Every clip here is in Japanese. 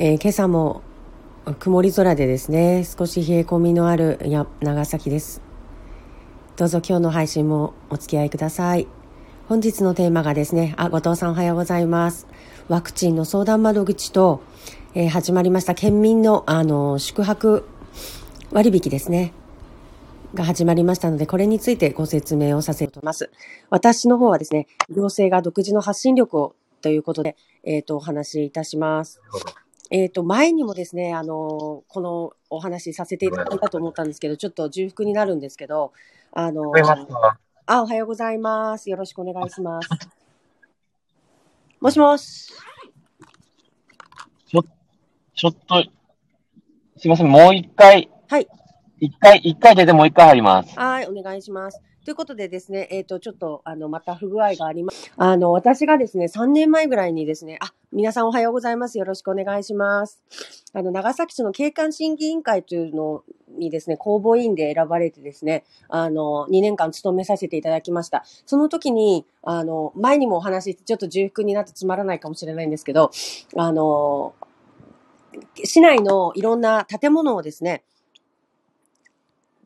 えー今朝も曇り空でですね、少し冷え込みのあるや長崎です。どうぞ今日の配信もお付き合いください。本日のテーマがですね、あ、後藤さんおはようございます。ワクチンの相談窓口と、えー始まりました県民の、あの、宿泊割引ですね。が始まりましたので、これについてご説明をさせていただきます。私の方はですね、行政が独自の発信力をということで、えっ、と、お話しいたします。えっ、と、前にもですね、あの、このお話しさせていただいたと思ったんですけど、ちょっと重複になるんですけど、あの、あ、おはようございます。よろしくお願いします。もしもし。ちょ、ちょっと、すいません、もう一回、はい。一回、一回出てもう一回入ります。はい、お願いします。ということでですね、えっ、と、ちょっと、あの、また不具合があります。あの、私がですね、3年前ぐらいにですね、あ、皆さんおはようございます。よろしくお願いします。あの、長崎市の景観審議委員会というのにですね、公募委員で選ばれてですね、あの、2年間務めさせていただきました。その時に、あの、前にもお話し、ちょっと重複になってつまらないかもしれないんですけど、あの、市内のいろんな建物をですね、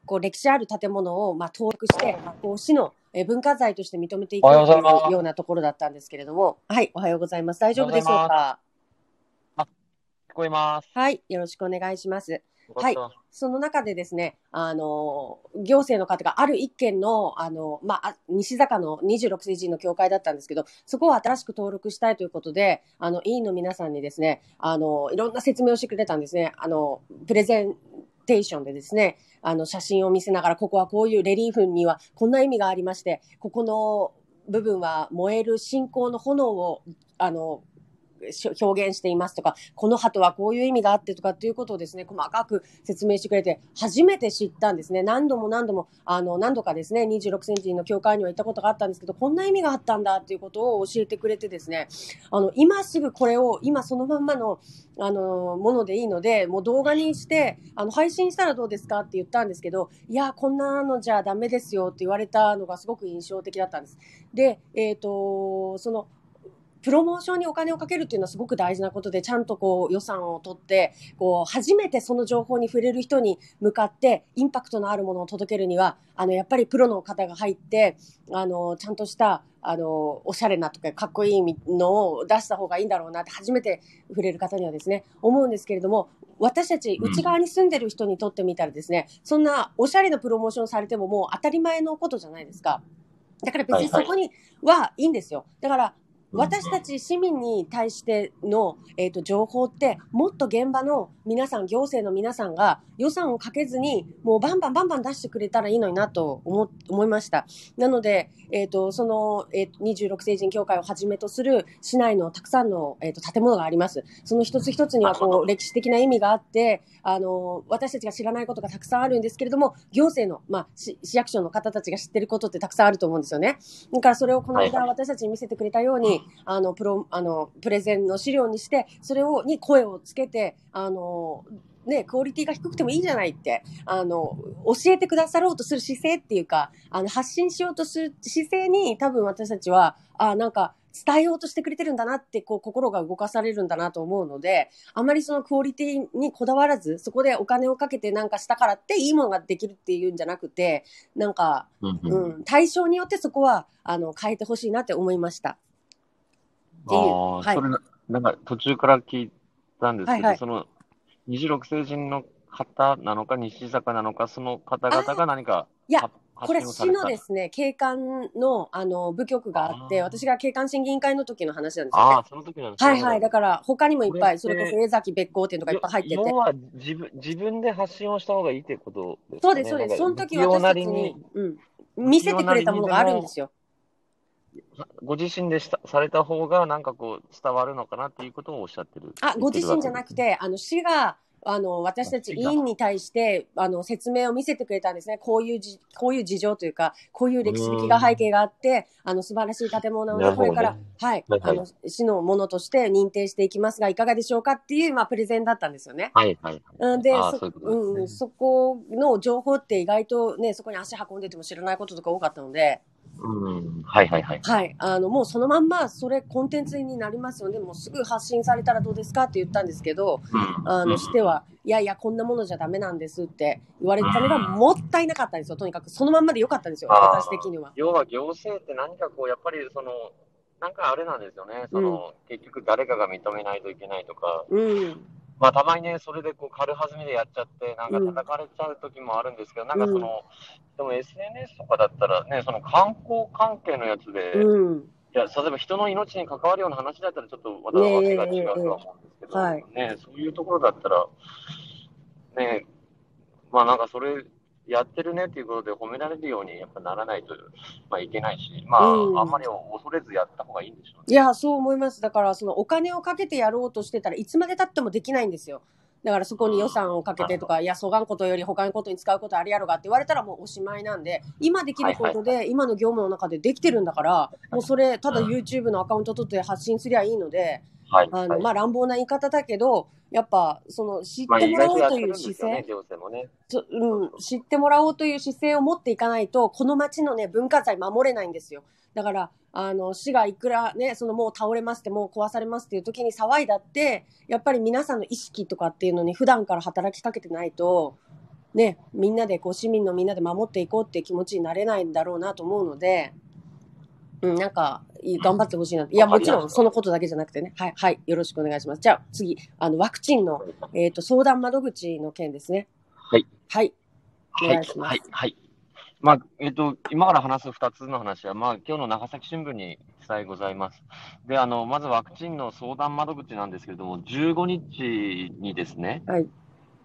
こう歴史ある建物をまあ登録して、こう市のえー文化財として認めていくとざいうようなところだったんですけれども、はい、おはようございます。大丈夫でしょうか？聞こえます。はい、よろしくお願いします。よはいその中でですね、あの、行政の方がある一軒の、あの、まあ、あ西坂の26世人の教会だったんですけど、そこを新しく登録したいということで、あの、委員の皆さんにですね、あの、いろんな説明をしてくれたんですね。あの、プレゼンテーションでですね、あの、写真を見せながら、ここはこういうレリーフにはこんな意味がありまして、ここの部分は燃える信仰の炎を、あの、表現していますとか、この鳩はこういう意味があってとかっていうことをですね、細かく説明してくれて、初めて知ったんですね。何度も何度も、あの、何度かですね、26センチの教会には行ったことがあったんですけど、こんな意味があったんだっていうことを教えてくれてですね、あの、今すぐこれを、今そのまんまの、あの、ものでいいので、もう動画にして、あの、配信したらどうですかって言ったんですけど、いや、こんなのじゃダメですよって言われたのがすごく印象的だったんです。で、えっ、と、その、プロモーションにお金をかけるっていうのはすごく大事なことで、ちゃんとこう予算を取って、こう初めてその情報に触れる人に向かってインパクトのあるものを届けるには、あの、やっぱりプロの方が入って、あの、ちゃんとした、あの、おしゃれなとかかっこいいのを出した方がいいんだろうなって初めて触れる方にはですね、思うんですけれども、私たちうん内側に住んでる人にとってみたらですね、そんなおしゃれなプロモーションされてももう当たり前のことじゃないですか。だから別にそこにはいいんですよ。だから私たち市民に対しての、えー、と情報ってもっと現場の皆さん行政の皆さんが予算をかけずにもうバンバンバンバン出してくれたらいいのになと思思いましたなので、えー、とその、えー、と26世人協会をはじめとする市内のたくさんの、えー、と建物があります。その一つ一つにはこう歴史的な意味があってあの私たちが知らないことがたくさんあるんですけれども行政の、まあ、市市役所の方たちが知ってることってたくさんあると思うんですよね。だからそれをこの間はい私たちに見せてくれたように、あの、プロ、あの、プレゼンの資料にして、それを、に声をつけて、あの、ね、クオリティが低くてもいいじゃないって、あの、教えてくださろうとする姿勢っていうか、あの、発信しようとする姿勢に、多分私たちは、あ、なんか、伝えようとしてくれてるんだなって、こう、心が動かされるんだなと思うので、あまりそのクオリティにこだわらず、そこでお金をかけてなんかしたからっていいものができるっていうんじゃなくて、なんか、うん対象によってそこは、あの、変えてほしいなって思いました。ああ、はいそれな、なんか途中から聞いたんですけど、はいはいその、26星人の方なのか、西坂なのか、その方々が何か、いやはこれ市のですね、景観の、あの、部局があって、私が景観審議委員会の時の話なんですよね。ああ、その時なんですねはいはい。だから、他にもいっぱい、そこれこそ江崎別行店とかいっぱい入ってて要。は自分、自分で発信をした方がいいってことですかね？そうです、そうです。その時私たちに、うん、見せてくれたものがあるんですよ。ご自身でしたされた方が、なんかこう、伝わるのかなっていうことをおっしゃってる。あ、ご自身じゃなくて、あの、市が、あの、私たち委員に対して、あの、説明を見せてくれたんですね。こういうじ、こういう事情というか、こういう歴史的な背景があって、あの、素晴らしい建物なので、なるほどねこれから、はい、はいはいあの、市のものとして認定していきますが、いかがでしょうかっていう、まあ、プレゼンだったんですよね。はいはい。うん、で、そうん、そこの情報って意外とね、そこに足運んでても知らないこととか多かったので、うん。はいはいはい。はい。あの、もうそのまんま、それコンテンツになりますので、もうすぐ発信されたらどうですかって言ったんですけど、うん。あの、しては、いやいや、こんなものじゃダメなんですって言われたのがもったいなかったんですよ。とにかく、そのまんまでよかったんですよ。私的には。要は行政って何かこう、やっぱりその、なんかあれなんですよね。その、結局誰かが認めないといけないとか、うん。まあたまにね、それでこう軽はずみでやっちゃって、なんか叩かれちゃう時もあるんですけど、なんかその、でも SNS とかだったらね、その観光関係のやつで、うん。いや、例えば人の命に関わるような話だったらちょっとまたわけが違うとは思うんですけど、ね、そういうところだったら、ね、まあなんかそれやってるねっていうことで褒められるようにやっぱならないと、まあいけないし、まあ、うんあんまり恐れずやった方がいいんでしょうね。いや、そう思います。だから、そのお金をかけてやろうとしてたらいつまで経ってもできないんですよ。だからそこに予算をかけてとか、いや、そがんことより他のことに使うことありやろがって言われたらもうおしまいなんで、今できることで、今の業務の中でできてるんだから、もうそれ、ただ YouTube のアカウント取って発信すりゃいいので、はい。あの、はいまあ乱暴な言い方だけど、やっぱ、その、知ってもらおうという姿勢、うん、知ってもらおうという姿勢を持っていかないと、この町のね、文化財守れないんですよ。だから、あの、市がいくらね、そのもう倒れますって、もう壊されますっていう時に騒いだって、やっぱり皆さんの意識とかっていうのに普段から働きかけてないと、ね、みんなで、こう、市民のみんなで守っていこうっていう気持ちになれないんだろうなと思うので、うん、なんか、いい頑張ってほしいな。いや、もちろん、そのことだけじゃなくてね。はい、はい、よろしくお願いします。じゃあ、次、あの、ワクチンの、えっ、と、相談窓口の件ですね。はい。はい。おはい願いしますはい、はい。まあ、えっ、と、今から話す2つの話は、まあ、今日の長崎新聞に記載ございます。で、あの、まずワクチンの相談窓口なんですけれども、15日にですね、はい。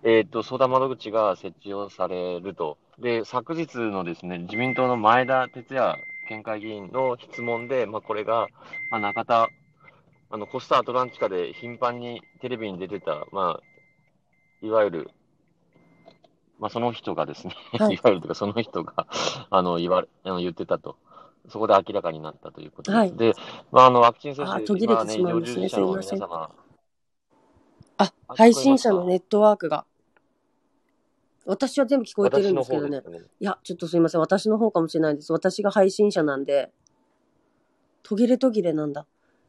えっ、と、相談窓口が設置をされると。で、昨日のですね、自民党の前田哲也県会議員の質問で、まあ、これが、まあ、中田、あの、コスタアトランティカで頻繁にテレビに出てた、まあ、いわゆる、まあ、その人がですね、はいい、わゆるというか、その人が、あの、言われ、あの、言ってたと。そこで明らかになったということです。はいで、まあ、あの、ワクチン接種、あ途切れて今ね、医療しまうんですね従事者の皆すいま様、あ、あ配信者のネットワークが。私は全部聞こえてるんですけどねね。いや、ちょっとすいません。私の方かもしれないです。私が配信者なんで、途切れ途切れなんだ。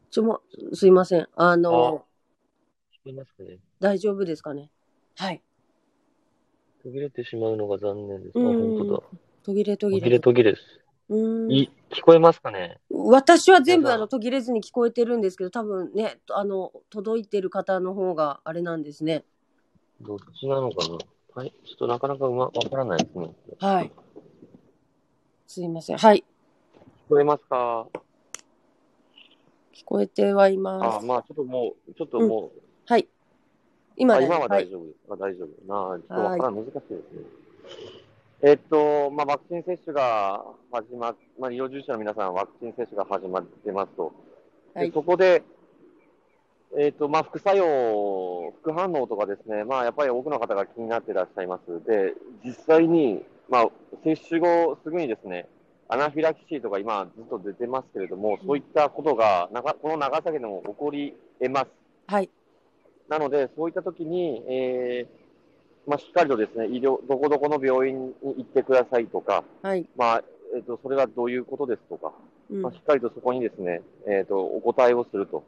ちょ、もう、すいません。あの、聞こえますかね大丈夫ですかね？はい。途切れてしまうのが残念です。あ、うん本当だ。途切れ途途切切れ。れ途切れです。うーんい、聞こえますかね？私は全部あの途切れずに聞こえてるんですけど、多分ね、あの、届いてる方の方があれなんですね。どっちなのかな？はい。ちょっとなかなかうま、わからないですね。はい。すいません。はい。聞こえますか？聞こえてはいまあ、す。まあ、ちょっともう、ちょっともう、はい。今あね、今は大はい。丈夫ですか、大丈夫。なあ、ちょっとわからん、難しいですね。えっと、まあ、ワクチン接種が始まっ、まあ、医療従事者の皆さん、ワクチン接種が始まってますと。ではいそこで、えっと、まあ、副作用、副反応とかですね、まあ、やっぱり多くの方が気になっていらっしゃいます。で、実際に、まあ、接種後すぐにですね、アナフィラキシーとか今ずっと出てますけれども、そういったことが、なかこの長崎でも起こり得ます。はい。なので、そういったときに、えーまあ、しっかりとですね、医療、どこどこの病院に行ってくださいとか、はい。まあ、えっ、と、それはどういうことですとか、うんまあ、しっかりとそこにですね、えっ、と、お答えをすると。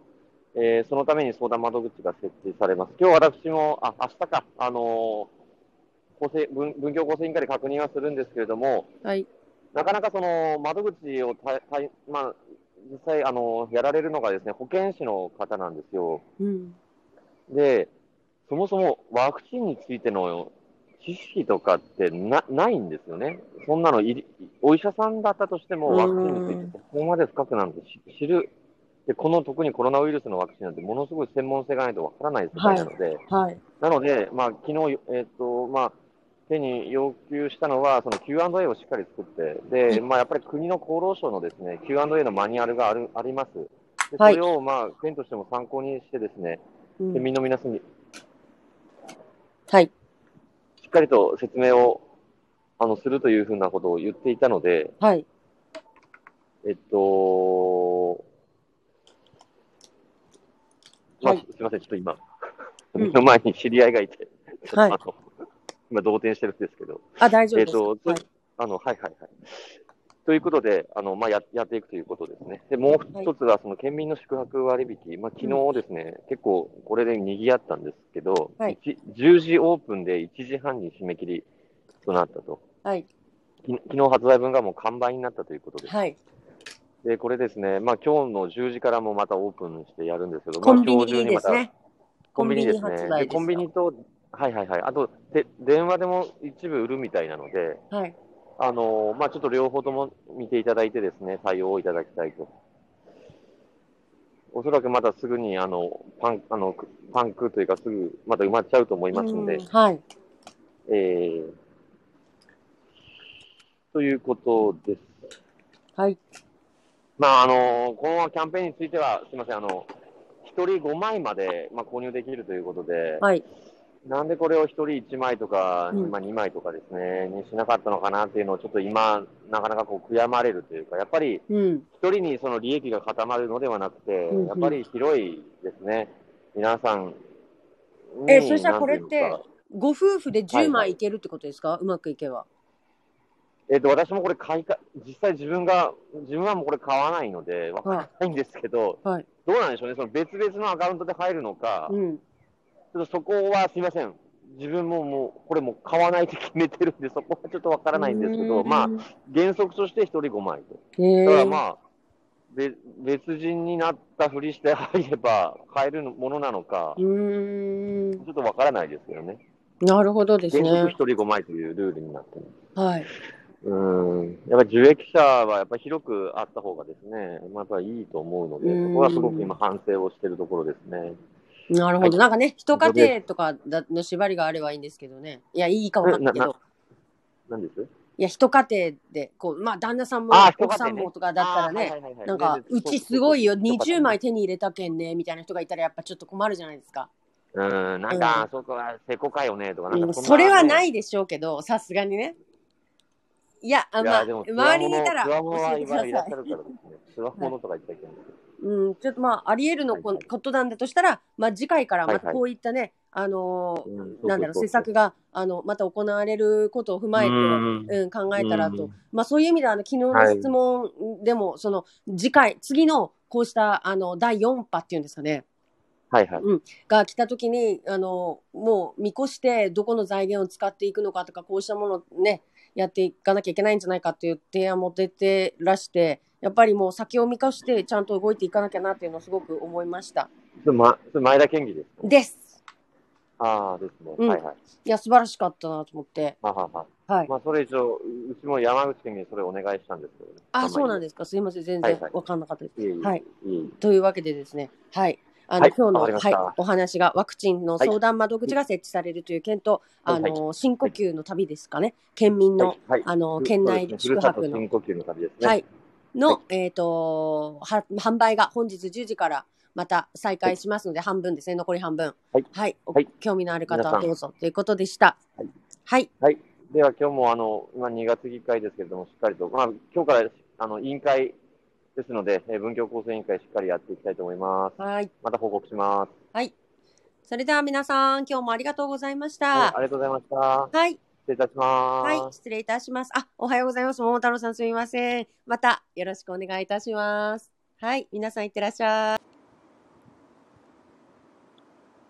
えーそのために相談窓口が設置されます。今日私も、あ、明日か、あのー厚生文文教厚生委員会で確認はするんですけれども、はい。なかなかその窓口をたたいまあ、実際、あのやられるのがですね、保健師の方なんですよ。うん。で、そもそもワクチンについての知識とかってなないんですよね。そんなのいり、お医者さんだったとしても、うんワクチンについてここまで深くなんて知知る。で、この特にコロナウイルスのワクチンなんてものすごい専門性がないとわからない世界なので、はい。なので、まあ、昨日、えっ、と、まあ、手に要求したのは、その Q&A をしっかり作って、で、まあ、やっぱり国の厚労省のですね、Q&A のマニュアルがある、あります。でそはいれを、まあ、県としても参考にしてですね、うん県民の皆さんにはい。しっかりと説明を、あの、するというふうなことを言っていたので、はい。えっと、まあ、はいすみません、ちょっと今、うん目の前に知り合いがいて、ちょっとあはいの、今、動転してるんですけど、あ、大丈夫です。えっと、はい。あの、はいはいはい。ということで、あの、まあ、や、やっていくということですね。で、もう一つは、その県民の宿泊割引。まあ、昨日ですね、結構これで賑わったんですけど、はい一10時オープンで1時半に締め切りとなったと。はい。き昨日発売分がもう完売になったということです。はい。で、これですね、まあ、今日の10時からもまたオープンしてやるんですけど、コンビまあ、今日中にまたニですね。コンビニですね。コンビニ発売ですでコンビニと、はいはいはい。あと、で電話でも一部売るみたいなので、はい。あのーまあ、ちょっと両方とも見ていただいてですね、対応をいただきたいと。おそらくまたすぐに、あの、パン、あの、パンクというかすぐ、また埋まっちゃうと思いますので、うんはい。えー、ということです。はい。まあ、あの、このキャンペーンについては、すみません、あの、一人5枚まで、まあ、購入できるということで、はい。なんでこれを一人1枚とか、うんまあ、2枚とかですね、にしなかったのかなっていうのをちょっと今、なかなかこう悔やまれるというか、やっぱりうん。一人にその利益が固まるのではなくて、うんうんやっぱり広いですね、皆さんに。えそしたらこれってご夫婦で10はいはい枚いけるってことですか、うまくいけば。えっ、と、私もこれ買いか、実際自分が、自分はもうこれ買わないので、わからないんですけど、はい。どうなんでしょうね、その別々のアカウントで入るのか、うん。ちょっとそこはすいません。自分ももう、これもう買わないって決めてるんで、そこはちょっとわからないんですけど、まあ、原則として1人5枚と。だからえ。まあ、べ別人になったふりして入れば買えるものなのか。ちょっとわからないですけどね。なるほどです原則ね。1人5枚というルールになってます。はい。うーん。やっぱり受益者はやっぱり広くあった方がですね、まあ、やいいと思うので、うんそこはすごく今反省をしているところですね。なるほど。はいなんかね、一家庭とかだの縛りがあればいいんですけどね。いや、いいかもなけなど。何です？いや、一家庭で、こう、まあ、旦那さんも奥さんもとかだったらね、なんか、うちすごいよ、そうそうそう20枚手に入れたけんね、みたいな人がいたらやっぱちょっと困るじゃないですか。うーん、なんか、そこはせこかよねとか、ねそれはないでしょうけど、さすがにね。いや、あまあ、いやでも周りにいたら教はえてくださいいらっしゃ。るからですね。つわものとか言っちゃいけないんですけど。うん、ちょっとまあ、あり得るのこ,、はいはいことなんだとしたら、まあ、次回からまはいはいたこういったね、あのーうんそうそうそうなんだろう、施策が、あの、また行われることを踏まえて、うんうん、考えたらとうん。まあ、そういう意味では、あの、昨日の質問でも、その、次回、次の、こうした、あの、第4波っていうんですかね、はいはい。が来た時に、あの、もう見越して、どこの財源を使っていくのかとか、こうしたものをね、やっていかなきゃいけないんじゃないかっていう提案も出てらして、やっぱりもう先を見越して、ちゃんと動いていかなきゃなっていうのをすごく思いました。ま、前田県議ですか？です。ああ、ですね。うんはいはい。いや、素晴らしかったなと思って。ははは。はい。まあ、それ一応、うちも山口県にそれお願いしたんですけどね。あ、そうなんでですか。すいません。全然わかんなかったです。す。い。はい。というわけでですね。はい。あの、はい今日の、はい、お話がワクチンの相談窓口が設置されるという件と、はいあの、深呼吸の旅ですかね。県民の、あの、ふ県内宿泊のふるさと深呼吸の旅ですね。はい。の、えっ、と、は、販売が本日10時からまた再開しますので、半分ですね、残り半分。はい。おはい興味のある方はどうぞということでした。はい。はい。はい。では今日もあの、今2月議会ですけれども、しっかりと、まあ今日からあの、委員会ですので、えー文教構成委員会しっかりやっていきたいと思います。はい。また報告します。はい。それでは皆さん、今日もありがとうございましはい、た。ありがとうございました。はい。失礼いたします。はい。失礼いたします。あ、おはようございます。桃太郎さんすみません。またよろしくお願いいたします。はい。皆さんいってらっしゃい。